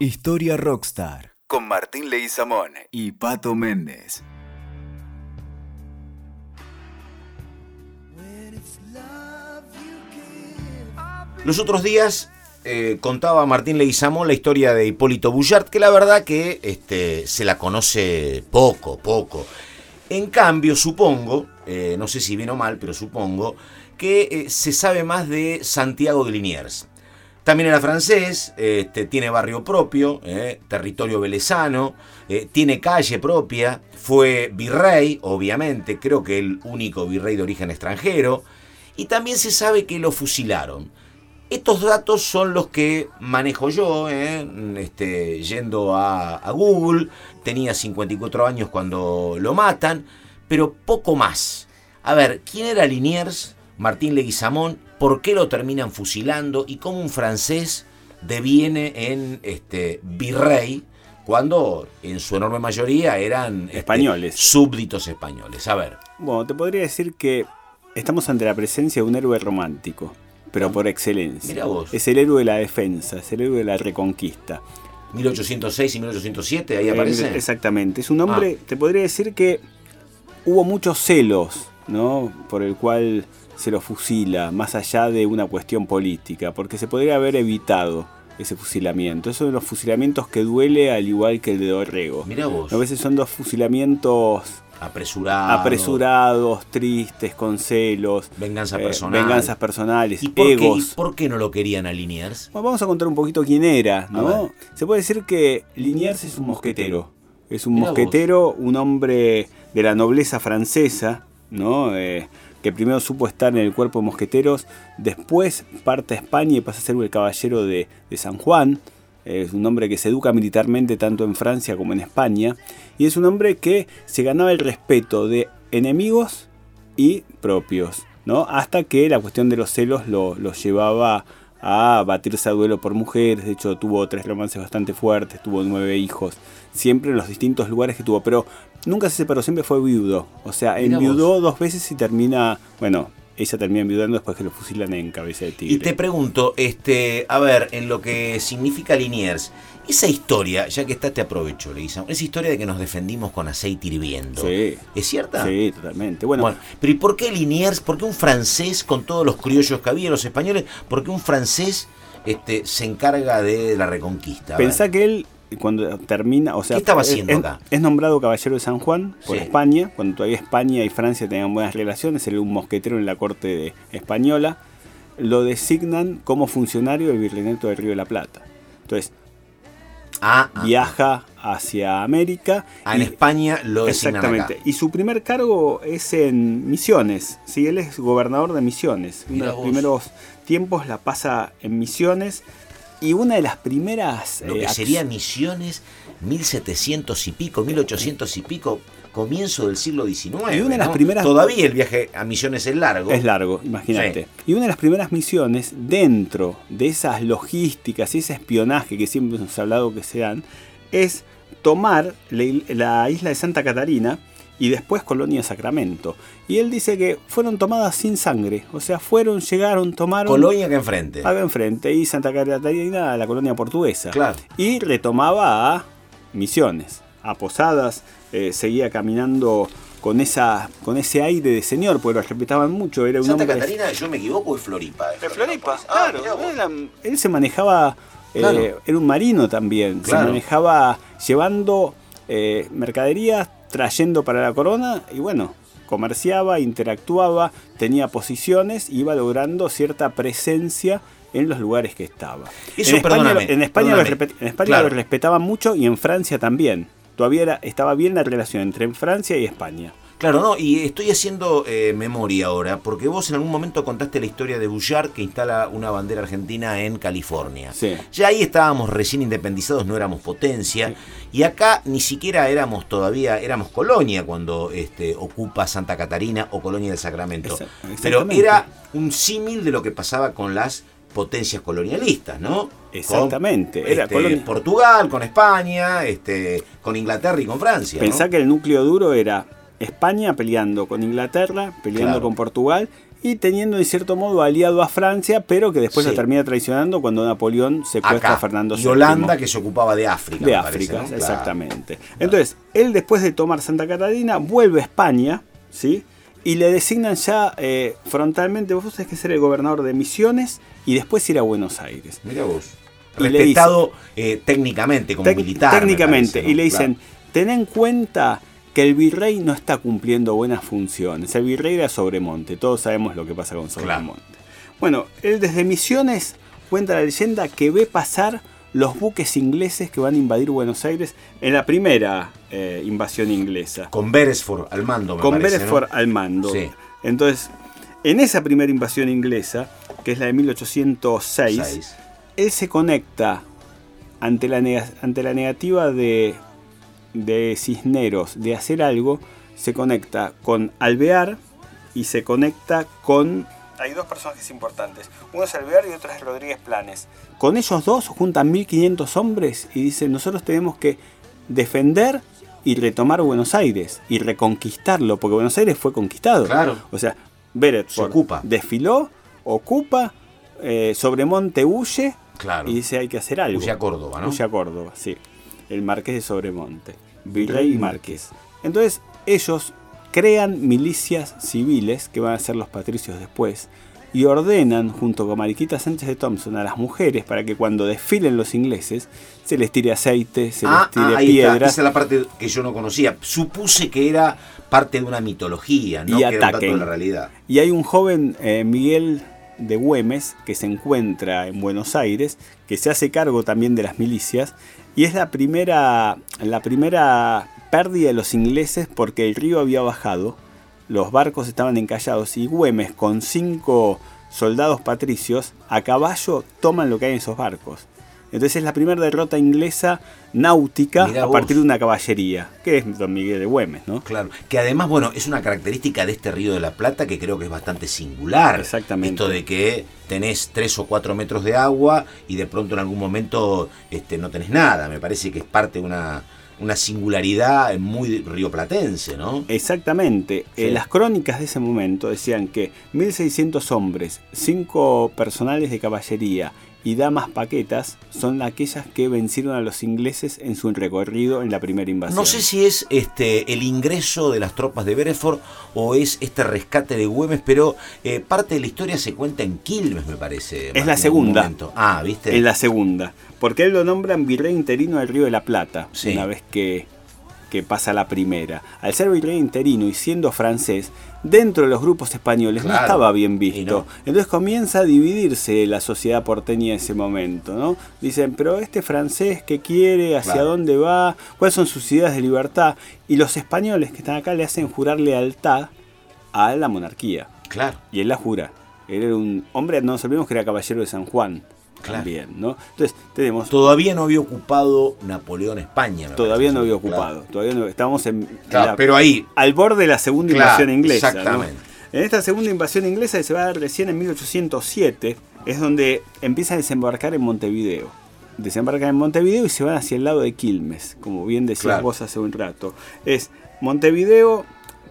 Historia Rockstar con Martín Leguizamón y Pato Méndez. Los otros días eh, contaba Martín Leguizamón la historia de Hipólito Bullard, que la verdad que este, se la conoce poco, poco. En cambio, supongo, eh, no sé si bien o mal, pero supongo, que eh, se sabe más de Santiago de Liniers. También era francés, este, tiene barrio propio, territorio velezano, tiene calle propia, fue virrey, obviamente, creo que el único virrey de origen extranjero, y también se sabe que lo fusilaron. Estos datos son los que manejo yo, ¿eh? este, yendo a, Google. Tenía 54 años cuando lo matan, pero poco más. A ver, ¿quién era Liniers? Martín Leguizamón, ¿por qué lo terminan fusilando? ¿Y cómo un francés deviene en este, virrey cuando en su enorme mayoría eran este, españoles, súbditos españoles? A ver. Bueno, te podría decir que estamos ante la presencia de un héroe romántico pero por excelencia. Es el héroe de la defensa, es el héroe de la reconquista. 1806 y 1807, ahí aparece. exactamente, es un hombre, ah. te podría decir que hubo muchos celos, ¿no? Por el cual se lo fusila, más allá de una cuestión política, porque se podría haber evitado ese fusilamiento. Esos son los fusilamientos que duele al igual que el de Dorrego. Mira vos. A veces son dos fusilamientos apresurados, apresurados, tristes, con celos, venganza eh, personal. venganzas personales, ¿Y por egos. Qué, por qué no lo querían a Liniers? vamos a contar un poquito quién era, ¿no? Se puede decir que Liniers es un mosquetero. Es un mosquetero, un hombre de la nobleza francesa, ¿no? Eh, que primero supo estar en el cuerpo de mosqueteros, después parte a España y pasa a ser el caballero de, San Juan. Es un hombre que se educa militarmente tanto en Francia como en España, y es un hombre que se ganaba el respeto de enemigos y propios, ¿no? Hasta que la cuestión de los celos lo, llevaba a batirse a duelo por mujeres, de hecho tuvo tres romances bastante fuertes, tuvo nueve hijos, siempre en los distintos lugares que tuvo, pero nunca se separó, siempre fue viudo, o sea, enviudó dos veces y termina, bueno, ella termina enviudando después que lo fusilan en cabeza de tigre. Y te pregunto, este, a ver, en lo que significa Liniers, esa historia, ya que está, te aprovecho, le esa historia de que nos defendimos con aceite hirviendo. Sí. ¿Es cierta? Sí, totalmente. Bueno, pero ¿y por qué Liniers? ¿Por qué un francés, con todos los criollos que había, los españoles, por qué un francés este, se encarga de la reconquista? Pensá que él cuando termina, o sea, ¿Qué estaba haciendo es, acá? Es nombrado caballero de San Juan por España, cuando todavía España y Francia tenían buenas relaciones, era un mosquetero en la corte española, lo designan como funcionario del Virreinato del Río de la Plata. Entonces, ah, ah viaja hacia América. Ah, en España lo designan Exactamente. Y su primer cargo es en Misiones. ¿sí? Él es gobernador de Misiones. Uno de los primeros tiempos la pasa en Misiones y una de las primeras... Lo que eh, sería Misiones, 1700 y pico, 1800 y pico, comienzo del siglo XIX. Y una de las primeras... Todavía el viaje a Misiones es largo. Es largo, imagínate. Y una de las primeras misiones, dentro de esas logísticas y ese espionaje que siempre hemos hablado que se dan, es tomar la isla de Santa Catarina y después Colonia Sacramento. Y él dice que fueron tomadas sin sangre, o sea, fueron, llegaron, tomaron... Colonia que enfrente. Acá enfrente, y Santa Catarina, la colonia portuguesa. Claro. Y retomaba a Misiones, a Posadas, eh, seguía caminando con esa con ese aire de señor, porque lo respetaban mucho. Era un Santa Catarina, yo me equivoco, es Floripa. Es Floripa, ah, claro. él se manejaba, eh, era un marino también, se manejaba llevando eh, mercaderías trayendo para la corona y bueno, comerciaba, interactuaba, tenía posiciones, iba logrando cierta presencia en los lugares que estaba. en, España, en España, lo, respetaban mucho y en Francia también. Todavía estaba bien la relación entre Francia y España. Claro, no, y estoy haciendo eh, memoria ahora, porque vos en algún momento contaste la historia de Bullard que instala una bandera argentina en California. Sí. Ya ahí estábamos recién independizados, no éramos potencia, y acá ni siquiera éramos todavía, éramos colonia cuando este, ocupa Santa Catarina o colonia del Sacramento. Pero era un símil de lo que pasaba con las potencias colonialistas, ¿no? Exactamente. Con, este, Portugal, con España, este, con Inglaterra y con Francia. Pensá que el núcleo duro era España peleando con Inglaterra, peleando con Portugal y teniendo en cierto modo aliado a Francia, pero que después Sí. lo termina traicionando cuando Napoleón secuestra Acá. a Fernando y VII. Holanda que se ocupaba de África. de parece, África, exactamente. Entonces, él después de tomar Santa Catalina vuelve a España, ¿sí? Y le designan ya eh, frontalmente, vos tenés que ser el gobernador de Misiones y después ir a Buenos Aires. Mira vos. Y Respetado eh, técnicamente como militar. me técnicamente. parece, ¿no? Y le dicen, Claro. ten en cuenta que el virrey no está cumpliendo buenas funciones. El virrey era Sobremonte, todos sabemos lo que pasa con Sobremonte. Bueno, él desde Misiones cuenta la leyenda que ve pasar los buques ingleses que van a invadir Buenos Aires en la primera eh, invasión inglesa. Con Beresford al mando, me con parece, ¿no? Beresford al mando. Sí. Entonces, en esa primera invasión inglesa, que es la de 1806, Seis. él se conecta ante la, ante la negativa de, de Cisneros de hacer algo, se conecta con Alvear y se conecta con... Hay dos personajes importantes, uno es Alvear y otro es Rodríguez Planes. Con ellos dos juntan 1500 hombres y dicen, nosotros tenemos que defender y retomar Buenos Aires y reconquistarlo, porque Buenos Aires fue conquistado. Claro. O sea, Beresford Se ocupa. desfiló, ocupa, eh, Sobremonte huye Claro. y dice hay que hacer algo. Huye a Córdoba, ¿no? Huye a Córdoba, sí. El marqués de Sobremonte. Virrey y marqués. Entonces ellos crean milicias civiles, que van a ser los patricios después, y ordenan, junto con Mariquita Sánchez de Thompson, a las mujeres para que cuando desfilen los ingleses se les tire aceite, se Ah, les tire ah, ahí está. piedras Esa es la parte que yo no conocía. Supuse que era parte de una mitología, ¿no? Y que era un dato ataquen. de la realidad. Y hay un joven, eh, Miguel de Güemes, que se encuentra en Buenos Aires, que se hace cargo también de las milicias, y es la primera, la primera pérdida de los ingleses porque el río había bajado, los barcos estaban encallados y Güemes con cinco soldados patricios a caballo toman lo que hay en esos barcos. Entonces es la primera derrota inglesa náutica Mirá a vos. partir de una caballería, que es Don Miguel de Güemes, ¿no? Claro, que además, bueno, es una característica de este Río de la Plata que creo que es bastante singular. Exactamente. Esto de que tenés tres o cuatro metros de agua y de pronto en algún momento este, no tenés nada. Me parece que es parte de una, una singularidad muy rioplatense, ¿no? Exactamente. Sí. Eh, las crónicas de ese momento decían que 1600 hombres, 5 personales de caballería y damas paquetas son aquellas que vencieron a los ingleses en su recorrido en la primera invasión. No sé si es este el ingreso de las tropas de Bereford o es este rescate de Güemes, pero eh, parte de la historia se cuenta en Quilmes, me parece. Es la segunda. Ah, ¿viste? En la segunda. Porque él lo nombran virrey interino del Río de la Plata, Sí. una vez que, que pasa la primera. Al ser virrey interino y siendo francés, dentro de los grupos españoles no estaba bien visto. no. Entonces comienza a dividirse la sociedad porteña en ese momento, ¿no? Dicen, pero este francés, ¿qué quiere? ¿Hacia Claro. dónde va? ¿Cuáles son sus ideas de libertad? Y los españoles que están acá le hacen jurar lealtad a la monarquía. Claro. Y él la jura. Él era un hombre, no nos olvidemos que era caballero de San Juan. Claro. También, ¿no? Entonces, tenemos. Todavía no había ocupado Napoleón España. Todavía no había Claro. ocupado. Todavía no. Estábamos en. Claro, la- pero ahí, al borde de la segunda Claro, invasión inglesa. ¿no? exactamente. En esta segunda invasión inglesa que se va a dar recién en 1807, es donde empieza a desembarcar en Montevideo. Desembarcan en Montevideo y se van hacia el lado de Quilmes, como bien decías Claro. vos hace un rato. Es Montevideo,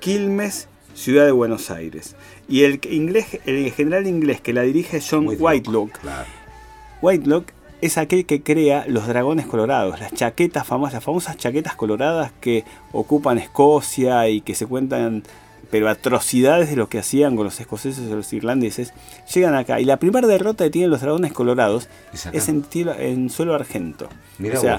Quilmes, ciudad de Buenos Aires. Y el, inglés, el general inglés que la dirige es John Whitelock, Whitelock. Claro. Whitelock es aquel que crea los dragones colorados, las chaquetas famosas, las famosas chaquetas coloradas que ocupan Escocia y que se cuentan, pero atrocidades de lo que hacían con los escoceses o los irlandeses, llegan acá. Y la primera derrota que tienen los dragones colorados Es es en, en suelo argento. Mirá o sea.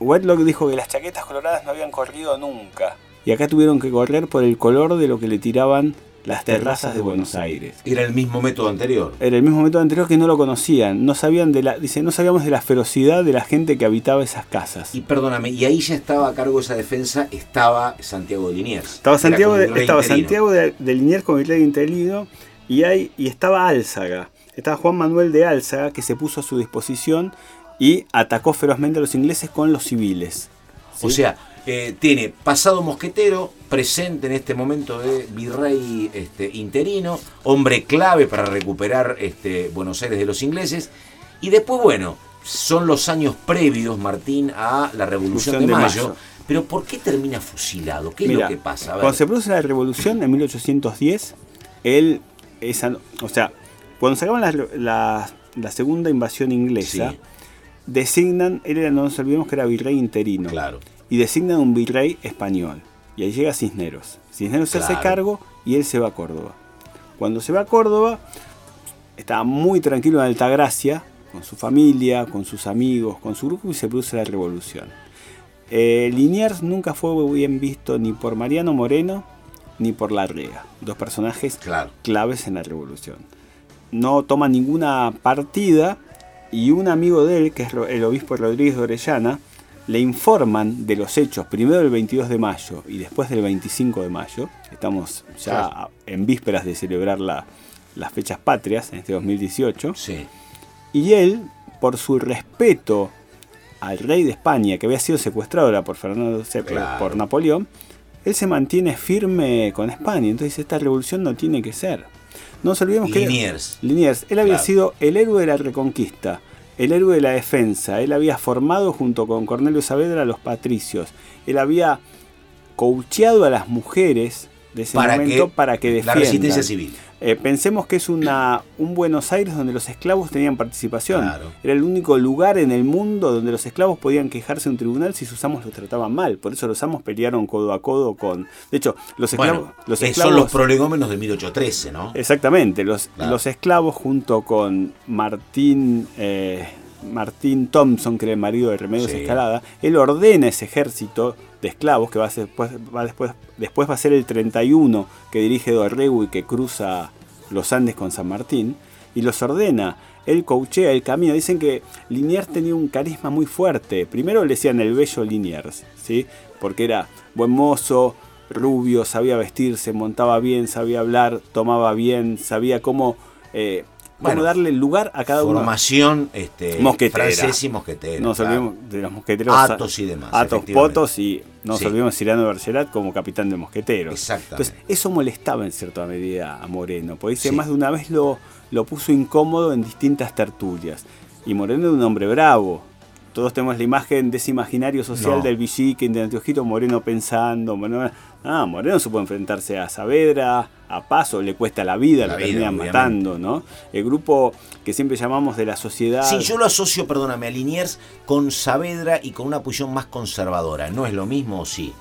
Whitelock dijo que las chaquetas coloradas no habían corrido nunca. Y acá tuvieron que correr por el color de lo que le tiraban las terrazas de Buenos Aires. Era el mismo método anterior. Era el mismo método anterior que no lo conocían, no sabían de la, dice, no sabíamos de la ferocidad de la gente que habitaba esas casas. Y perdóname, y ahí ya estaba a cargo de esa defensa, estaba Santiago de Liniers. Estaba Santiago, de, estaba interino. Santiago de, de Liniers como virrey interino y, hay, y estaba Álzaga. Estaba Juan Manuel de Álzaga que se puso a su disposición y atacó ferozmente a los ingleses con los civiles. O sea, eh, tiene pasado mosquetero, presente en este momento de virrey este, interino, hombre clave para recuperar este, Buenos Aires de los ingleses. Y después, bueno, son los años previos, Martín, a la Revolución Revolución de, de Mayo. Mayo. Pero ¿por qué termina fusilado? ¿Qué es lo que pasa? A ver. Cuando se produce la revolución en 1810, él esa, o sea, cuando se acaba la, la, segunda invasión inglesa, designan, él era, no nos olvidemos que era virrey interino, claro. y designan un virrey español. Y ahí llega Cisneros. Cisneros se hace cargo y él se va a Córdoba. Cuando se va a Córdoba, estaba muy tranquilo en Altagracia, con su familia, con sus amigos, con su grupo y se produce la revolución. Eh, Liniers nunca fue bien visto ni por Mariano Moreno ni por Larrega, dos personajes claves en la revolución. No toma ninguna partida y un amigo de él, que es el obispo Rodríguez de Orellana, le informan de los hechos, primero del 22 de mayo y después del 25 de mayo. Estamos ya en vísperas de celebrar las fechas patrias en este 2018. Sí. Y él, por su respeto al rey de España, que había sido secuestrado por Fernando por Napoleón, él se mantiene firme con España. Entonces esta revolución no tiene que ser. No nos olvidemos que... Liniers. Liniers. Él había sido el héroe de la reconquista el héroe de la defensa. Él había formado junto con Cornelio Saavedra a los patricios. Él había coacheado a las mujeres de ese momento para que defiendan. La resistencia civil. Eh, pensemos que es una, un Buenos Aires donde los esclavos tenían participación. Era el único lugar en el mundo donde los esclavos podían quejarse en un tribunal si sus amos los trataban mal. Por eso los amos pelearon codo a codo con... De hecho, los esclavos... los esclavos son los prolegómenos de 1813, ¿no? Exactamente. Los, los esclavos junto con Martín... Eh, Martín Thompson, que era el marido de Remedios Escalada, él ordena ese ejército de esclavos que va, a ser, después, va después, después va a ser el 31 que dirige Dorrego y que cruza los Andes con San Martín y los ordena. Él coachea el camino. Dicen que Liniers tenía un carisma muy fuerte. Primero le decían el bello Liniers, ¿sí? porque era buen mozo, rubio, sabía vestirse, montaba bien, sabía hablar, tomaba bien, sabía cómo eh, bueno, darle lugar a cada uno. Formación este, francés y. No olvidemos de los mosqueteros. Atos y demás. Atos, Potos y no nos olvidemos de Cyrano Bergerac como capitán de mosqueteros. Exactamente. Entonces, eso molestaba en cierta medida a Moreno, porque dice, más de una vez lo, lo puso incómodo en distintas tertulias. Y Moreno era un hombre bravo, todos tenemos la imagen de ese imaginario social del Villiquen, de Antiojito Moreno pensando. Moreno, ah, Moreno supo enfrentarse a Saavedra, a Paso, le cuesta la vida, la lo terminan matando, ¿no? El grupo que siempre llamamos de la sociedad. Sí, yo lo asocio, perdóname, a Liniers con Saavedra y con una posición más conservadora. ¿No es lo mismo o sí?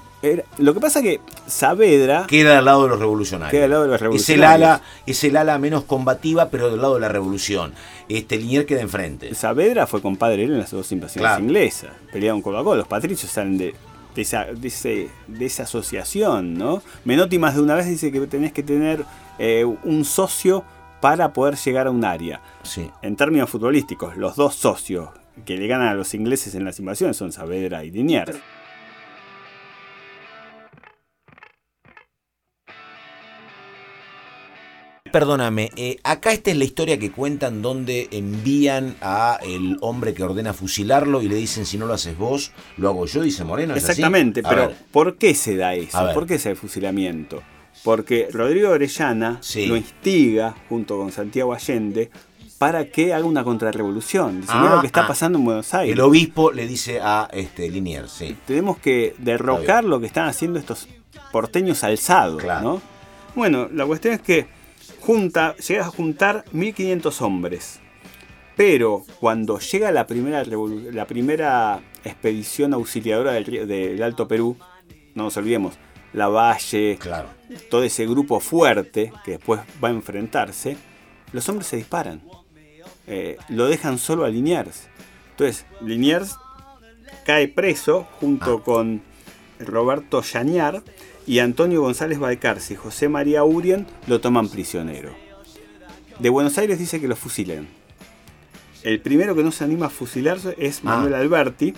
Lo que pasa es que Saavedra. Queda al lado de los revolucionarios. Queda al lado de los revolucionarios. Es el ala, es el ala menos combativa, pero del lado de la revolución. Este Linier queda enfrente. Saavedra fue compadre él en las dos invasiones inglesas. Pelearon con Coca-Cola. Los patricios salen de, esa, de, esa asociación, ¿no? Menotti más de una vez dice que tenés que tener eh, un socio para poder llegar a un área. Sí. En términos futbolísticos, los dos socios que le ganan a los ingleses en las invasiones son Saavedra y Liniers. Perdóname, eh, acá esta es la historia que cuentan donde envían a el hombre que ordena fusilarlo y le dicen si no lo haces vos, lo hago yo, dice Moreno. Exactamente, pero ¿por qué se da eso? ¿Por qué ese fusilamiento? Porque Rodrigo Orellana lo instiga junto con Santiago Allende para que haga una contrarrevolución. Dice, lo que está ah, ah. pasando en Buenos Aires. El obispo le dice a este Liniers, sí. Tenemos que derrocar lo que están haciendo estos porteños alzados, ¿no? Bueno, la cuestión es que junta, llega a juntar 1500 hombres. Pero cuando llega la primera, la primera expedición auxiliadora del, Alto Perú, no nos olvidemos, la Valle, claro. todo ese grupo fuerte que después va a enfrentarse, los hombres se disparan. Eh, lo dejan solo a Liniers. Entonces, Liniers cae preso junto ah. con Roberto Yañar y Antonio González Balcarce y José María Urien lo toman prisionero. De Buenos Aires dice que lo fusilen. El primero que no se anima a fusilarse es ah. Manuel Alberti,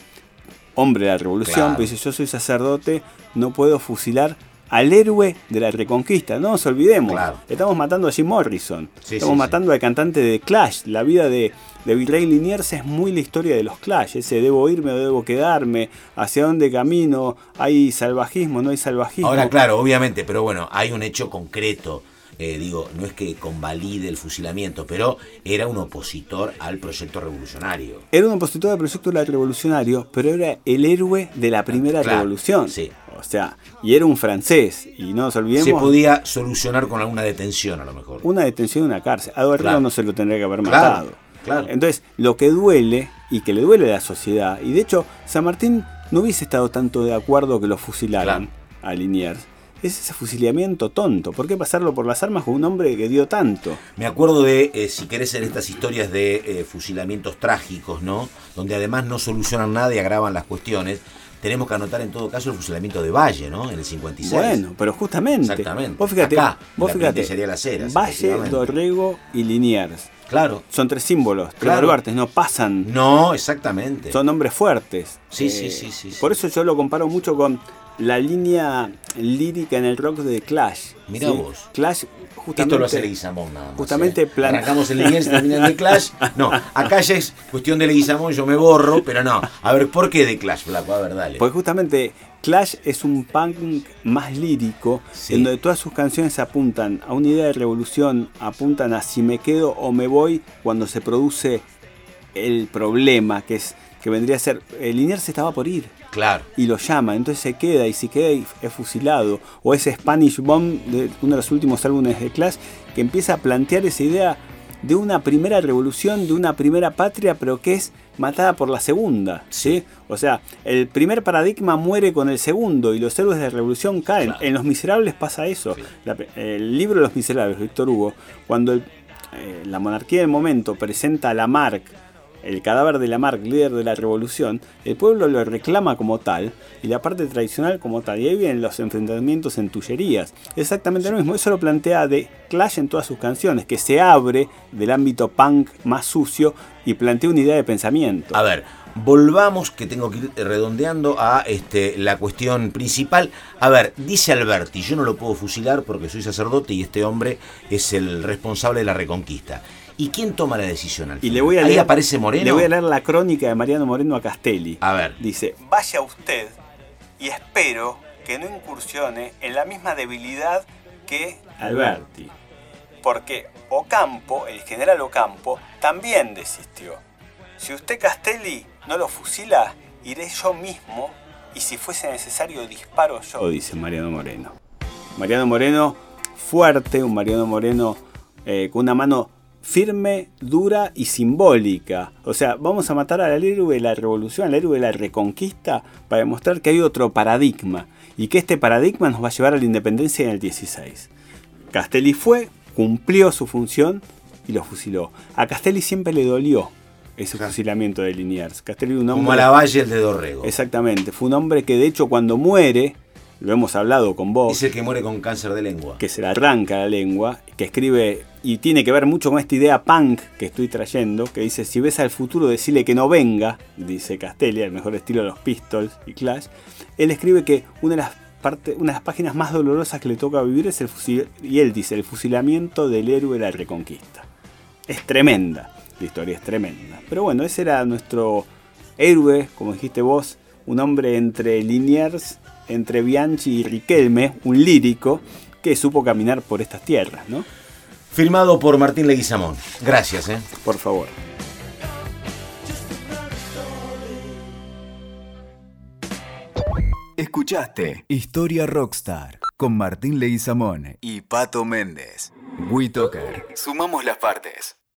hombre de la revolución, que dice yo soy sacerdote, no puedo fusilar al héroe de la reconquista. No nos olvidemos. Estamos matando a Jim Morrison. Estamos matando al cantante de Clash. La vida de, de Virrey Liniers es muy la historia de los Clash. Ese debo irme o debo quedarme. Hacia dónde camino. Hay salvajismo, no hay salvajismo. Ahora, claro, obviamente, pero bueno, hay un hecho concreto. Eh, digo, no es que convalide el fusilamiento, pero era un opositor al proyecto revolucionario. Era un opositor al proyecto revolucionario, pero era el héroe de la primera revolución. Sí. O sea, y era un francés, y no nos olvidemos. Se podía solucionar con alguna detención a lo mejor. Una detención en una cárcel. A no se lo tendría que haber matado. Claro. Entonces, lo que duele, y que le duele a la sociedad, y de hecho, San Martín no hubiese estado tanto de acuerdo que lo fusilaran a Liniers es ese fusilamiento tonto. ¿Por qué pasarlo por las armas con un hombre que dio tanto? Me acuerdo de, eh, si querés, en estas historias de eh, fusilamientos trágicos, ¿no? Donde además no solucionan nada y agravan las cuestiones. Tenemos que anotar en todo caso el fusilamiento de Valle, ¿no? En el 56. Bueno, pero justamente. Exactamente. Vos fíjate, Acá, vos fíjate. Sería las Heras, Valle, Dorrego y Liniers. Claro. Son tres símbolos, tres claro. no pasan. No, exactamente. Son hombres fuertes. Sí, sí, sí, sí, Por eso yo lo comparo mucho con la línea lírica en el rock de Clash. Mira vos. Clash justamente. Esto lo hace Leguizamón nada más. Justamente ¿eh? Arrancamos el Liniers terminando de Clash. No, acá ya es cuestión de Leguizamón, yo me borro, pero no. A ver, ¿por qué de Clash, Flaco? A ver, dale. Porque justamente Clash es un punk más lírico, en donde todas sus canciones apuntan a una idea de revolución, apuntan a si me quedo o me voy cuando se produce el problema, que es que vendría a ser, el Liniers se estaba por ir. Claro. Y lo llama, entonces se queda y si queda es fusilado. O ese Spanish Bomb de uno de los últimos álbumes de Clash que empieza a plantear esa idea de una primera revolución, de una primera patria, pero que es matada por la segunda. ¿sí? O sea, el primer paradigma muere con el segundo y los héroes de la revolución caen. En Los Miserables pasa eso. el libro de Los Miserables, Víctor Hugo, cuando eh, la monarquía del momento presenta a Lamarck el cadáver de Lamarck, líder de la revolución, el pueblo lo reclama como tal y la parte tradicional como tal. Y ahí vienen los enfrentamientos en Tullerías. Exactamente lo mismo. Eso lo plantea de Clash en todas sus canciones, que se abre del ámbito punk más sucio y plantea una idea de pensamiento. A ver, volvamos, que tengo que ir redondeando a este, la cuestión principal. A ver, dice Alberti, yo no lo puedo fusilar porque soy sacerdote y este hombre es el responsable de la reconquista. ¿Y quién toma la decisión al Y le voy a Ahí aparece Moreno. Le voy a leer la crónica de Mariano Moreno a Castelli. A ver. Dice, vaya usted y espero que no incursione en la misma debilidad que Alberti. Porque Ocampo, el general Ocampo, también desistió. Si usted Castelli no lo fusila, iré yo mismo y si fuese necesario disparo yo, dice Mariano Moreno. Mariano Moreno fuerte, un Mariano Moreno eh, con una mano firme, dura y simbólica. O sea, vamos a matar al héroe de la revolución, al héroe de la reconquista, para demostrar que hay otro paradigma y que este paradigma nos va a llevar a la independencia en el 16. Castelli fue, cumplió su función y lo fusiló. A Castelli siempre le dolió ese fusilamiento de Liniers. Castelli un hombre, Como a la Valle el de Dorrego. Exactamente. Fue un hombre que de hecho cuando muere lo hemos hablado con vos. Es el que muere con cáncer de lengua. Que se le arranca la lengua, que escribe, y tiene que ver mucho con esta idea punk que estoy trayendo, que dice, si ves al futuro, decirle que no venga, dice Castelli, el mejor estilo de los Pistols y Clash. Él escribe que una de las parte, una de las páginas más dolorosas que le toca vivir es el fusil, y él dice, el fusilamiento del héroe de la reconquista. Es tremenda, la historia es tremenda. Pero bueno, ese era nuestro héroe, como dijiste vos, un hombre entre Liniers entre Bianchi y Riquelme, un lírico que supo caminar por estas tierras, ¿no? Firmado por Martín Leguizamón. Gracias, ¿eh? Por favor. Escuchaste Historia Rockstar con Martín Leguizamón y Pato Méndez. WeToker. Sumamos las partes.